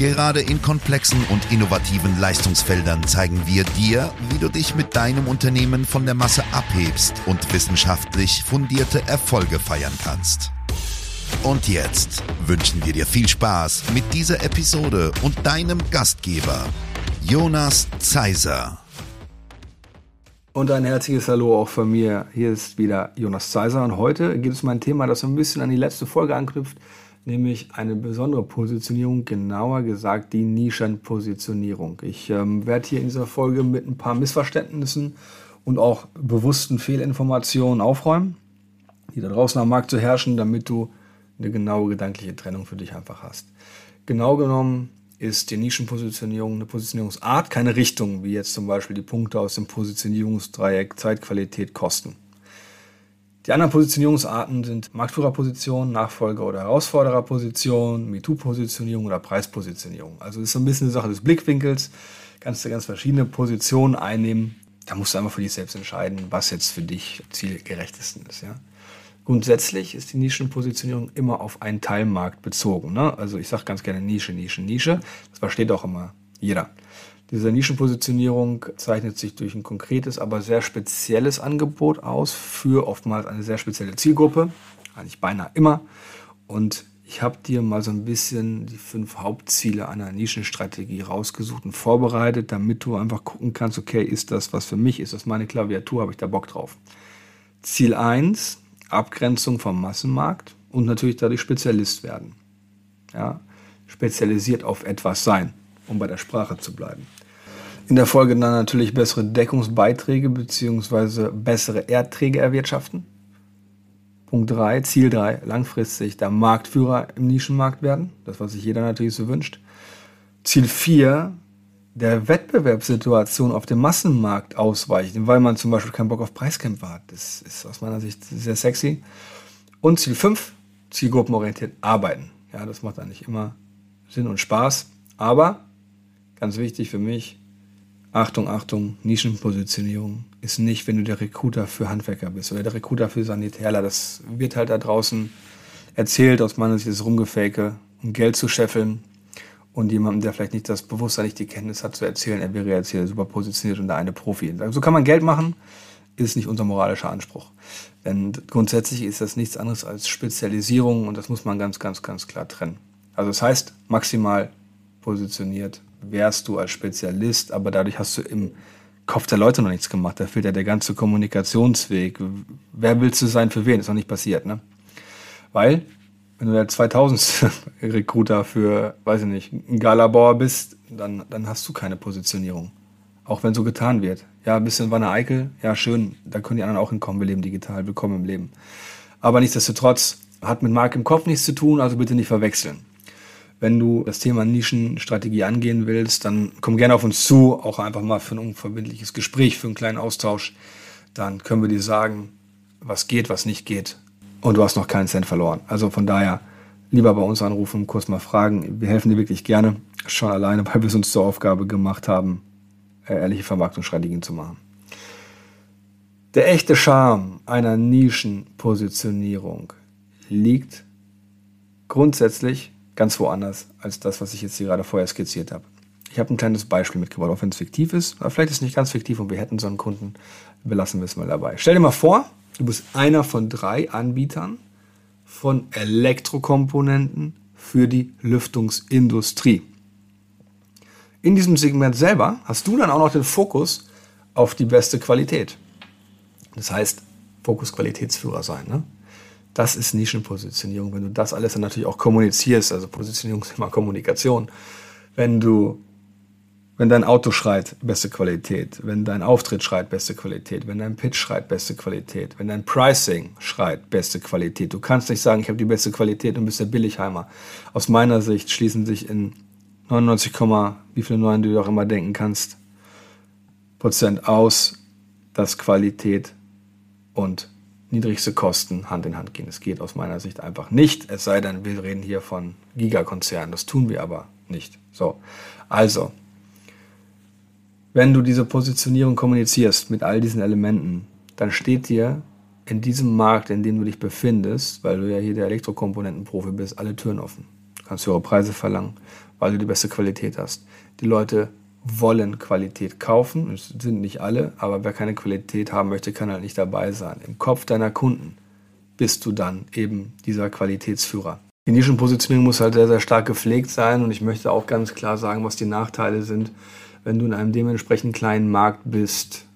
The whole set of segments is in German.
Gerade in komplexen und innovativen Leistungsfeldern zeigen wir dir, wie du dich mit deinem Unternehmen von der Masse abhebst und wissenschaftlich fundierte Erfolge feiern kannst. Und jetzt wünschen wir dir viel Spaß mit dieser Episode und deinem Gastgeber, Jonas Zeiser. Und ein herzliches Hallo auch von mir. Hier ist wieder Jonas Zeiser und heute geht es um ein Thema, das so ein bisschen an die letzte Folge anknüpft, nämlich eine besondere Positionierung, genauer gesagt die Nischenpositionierung. Ich ähm, werde hier in dieser Folge mit ein paar Missverständnissen und auch bewussten Fehlinformationen aufräumen, die da draußen am Markt zu herrschen, damit du eine genaue gedankliche Trennung für dich einfach hast. Genau genommen ist die Nischenpositionierung eine Positionierungsart, keine Richtung, wie jetzt zum Beispiel die Punkte aus dem Positionierungsdreieck Zeit, Qualität, Kosten. Die anderen Positionierungsarten sind Marktführerposition, Nachfolger- oder Herausfordererposition, MeToo-Positionierung oder Preispositionierung. Also ist so ein bisschen eine Sache des Blickwinkels. Kannst du ganz verschiedene Positionen einnehmen. Da musst du einfach für dich selbst entscheiden, was jetzt für dich zielgerechtesten ist. Ja? Grundsätzlich ist die Nischenpositionierung immer auf einen Teilmarkt bezogen. Ne? Also ich sage ganz gerne Nische, Nische, Nische. Das versteht auch immer jeder. Diese Nischenpositionierung zeichnet sich durch ein konkretes, aber sehr spezielles Angebot aus für oftmals eine sehr spezielle Zielgruppe, eigentlich beinahe immer. Und ich habe dir mal so ein bisschen die fünf Hauptziele einer Nischenstrategie rausgesucht und vorbereitet, damit du einfach gucken kannst, okay, ist das was für mich, ist das meine Klaviatur, habe ich da Bock drauf. Ziel 1 Abgrenzung vom Massenmarkt und natürlich dadurch Spezialist werden. Ja, spezialisiert auf etwas sein, um bei der Sprache zu bleiben. In der Folge dann natürlich bessere Deckungsbeiträge bzw. bessere Erträge erwirtschaften. Punkt 3, Ziel 3, langfristig der Marktführer im Nischenmarkt werden. Das, was sich jeder natürlich so wünscht. Ziel 4, der Wettbewerbssituation auf dem Massenmarkt ausweichen, weil man zum Beispiel keinen Bock auf Preiskämpfe hat. Das ist aus meiner Sicht sehr sexy. Und Ziel 5, zielgruppenorientiert arbeiten. Ja, das macht eigentlich immer Sinn und Spaß. Aber, ganz wichtig für mich, Achtung, Achtung, Nischenpositionierung ist nicht, wenn du der Recruiter für Handwerker bist oder der Recruiter für Sanitärler. Das wird halt da draußen erzählt, aus meiner Sicht ist Rumgefake, um Geld zu scheffeln und jemandem, der vielleicht nicht das Bewusstsein, nicht die Kenntnis hat, zu erzählen, er wäre jetzt hier super positioniert und der eine Profi. So kann man Geld machen, ist nicht unser moralischer Anspruch. Denn grundsätzlich ist das nichts anderes als Spezialisierung und das muss man ganz, ganz, ganz klar trennen. Also das heißt, maximal positioniert wärst du als Spezialist, aber dadurch hast du im Kopf der Leute noch nichts gemacht. Da fehlt ja der ganze Kommunikationsweg. Wer willst du sein für wen? Ist noch nicht passiert, ne? Weil wenn du der 2000 Recruiter für, weiß ich nicht, ein Galabauer bist, dann, dann hast du keine Positionierung. Auch wenn so getan wird. Ja, ein bisschen Wanne Eickel, ja, schön, da können die anderen auch hinkommen, wir leben digital, willkommen im Leben. Aber nichtsdestotrotz hat mit Marke im Kopf nichts zu tun, also bitte nicht verwechseln. Wenn du das Thema Nischenstrategie angehen willst, dann komm gerne auf uns zu, auch einfach mal für ein unverbindliches Gespräch, für einen kleinen Austausch. Dann können wir dir sagen, was geht, was nicht geht und du hast noch keinen Cent verloren. Also von daher lieber bei uns anrufen, kurz mal fragen. Wir helfen dir wirklich gerne, schon alleine, weil wir es uns zur Aufgabe gemacht haben, äh, ehrliche Vermarktungsstrategien zu machen. Der echte Charme einer Nischenpositionierung liegt grundsätzlich ganz woanders als das, was ich jetzt hier gerade vorher skizziert habe. Ich habe ein kleines Beispiel mitgebracht, auch wenn es fiktiv ist. Aber vielleicht ist es nicht ganz fiktiv und wir hätten so einen Kunden. Belassen wir es mal dabei. Stell dir mal vor, Du bist einer von drei Anbietern von Elektrokomponenten für die Lüftungsindustrie. In diesem Segment selber hast du dann auch noch den Fokus auf die beste Qualität. Das heißt, Fokus Qualitätsführer sein. Ne? Das ist Nischenpositionierung. Wenn du das alles dann natürlich auch kommunizierst, also Positionierung ist immer Kommunikation. Wenn du wenn dein Auto schreit, beste Qualität. Wenn dein Auftritt schreit, beste Qualität. Wenn dein Pitch schreit, beste Qualität. Wenn dein Pricing schreit, beste Qualität. Du kannst nicht sagen, ich habe die beste Qualität und bist der Billigheimer. Aus meiner Sicht schließen sich in 99, wie viele Neuen du auch immer denken kannst, Prozent aus, dass Qualität und niedrigste Kosten Hand in Hand gehen. Es geht aus meiner Sicht einfach nicht, es sei denn, wir reden hier von Gigakonzernen. Das tun wir aber nicht. So, also, wenn du diese Positionierung kommunizierst mit all diesen Elementen, dann steht dir in diesem Markt, in dem du dich befindest, weil du ja hier der Elektrokomponentenprofi bist, alle Türen offen. Du kannst höhere Preise verlangen, weil du die beste Qualität hast. Die Leute wollen Qualität kaufen, es sind nicht alle, aber wer keine Qualität haben möchte, kann halt nicht dabei sein. Im Kopf deiner Kunden bist du dann eben dieser Qualitätsführer. Die Nischenpositionierung muss halt sehr, sehr stark gepflegt sein und ich möchte auch ganz klar sagen, was die Nachteile sind, wenn du in einem dementsprechend kleinen Markt bist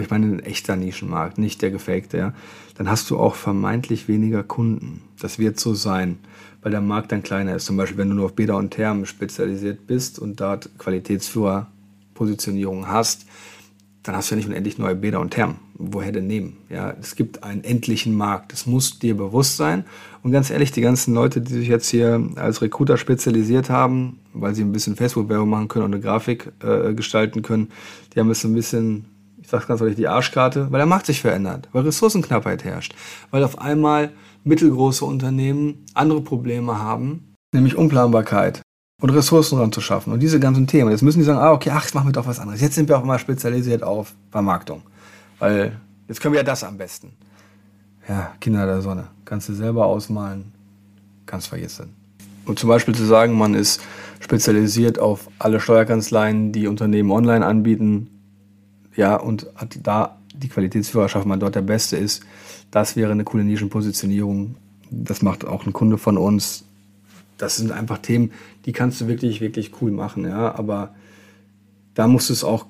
ich meine ein echter Nischenmarkt, nicht der gefakte, ja, dann hast du auch vermeintlich weniger Kunden. Das wird so sein, weil der Markt dann kleiner ist. Zum Beispiel, wenn du nur auf Bäder und Thermen spezialisiert bist und dort Qualitätsführerpositionierung hast, dann hast du ja nicht unendlich neue Bäder und Thermen. Woher denn nehmen? Ja, es gibt einen endlichen Markt. Das muss dir bewusst sein. Und ganz ehrlich, die ganzen Leute, die sich jetzt hier als Recruiter spezialisiert haben, weil sie ein bisschen Facebook-Werbung machen können und eine Grafik äh, gestalten können, die haben es ein bisschen ich sage ganz ehrlich, die Arschkarte, weil der Markt sich verändert, weil Ressourcenknappheit herrscht, weil auf einmal mittelgroße Unternehmen andere Probleme haben, nämlich Unplanbarkeit und Ressourcen ranzuschaffen und diese ganzen Themen. Jetzt müssen die sagen, ah, okay, ach, jetzt machen wir doch was anderes. Jetzt sind wir auch mal spezialisiert auf Vermarktung, weil jetzt können wir ja das am besten. Ja, Kinder der Sonne, kannst du selber ausmalen, kannst vergessen. Und zum Beispiel zu sagen, man ist spezialisiert auf alle Steuerkanzleien, die Unternehmen online anbieten, ja, und da die Qualitätsführerschaft man dort der Beste ist, das wäre eine coole Nischenpositionierung. Das macht auch ein Kunde von uns. Das sind einfach Themen, die kannst du wirklich, wirklich cool machen, ja, aber da musst du es auch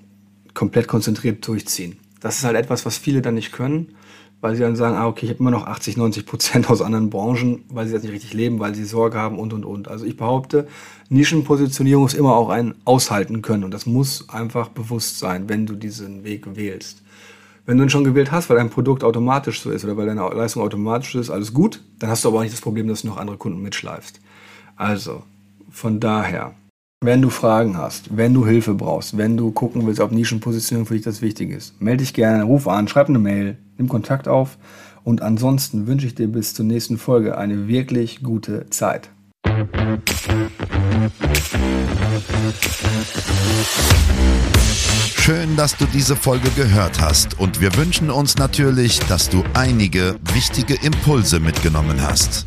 komplett konzentriert durchziehen. Das ist halt etwas, was viele dann nicht können weil sie dann sagen, ah, okay, ich habe immer noch 80, 90 Prozent aus anderen Branchen, weil sie das nicht richtig leben, weil sie Sorge haben und, und, und. Also ich behaupte, Nischenpositionierung ist immer auch ein Aushalten können und das muss einfach bewusst sein, wenn du diesen Weg wählst. Wenn du ihn schon gewählt hast, weil dein Produkt automatisch so ist oder weil deine Leistung automatisch ist, alles gut, dann hast du aber auch nicht das Problem, dass du noch andere Kunden mitschleifst. Also, von daher, wenn du Fragen hast, wenn du Hilfe brauchst, wenn du gucken willst, ob Nischenpositionierung für dich das Wichtige ist, melde dich gerne, ruf an, schreib eine Mail, nimm Kontakt auf und ansonsten wünsche ich dir bis zur nächsten Folge eine wirklich gute Zeit. Schön, dass du diese Folge gehört hast und wir wünschen uns natürlich, dass du einige wichtige Impulse mitgenommen hast.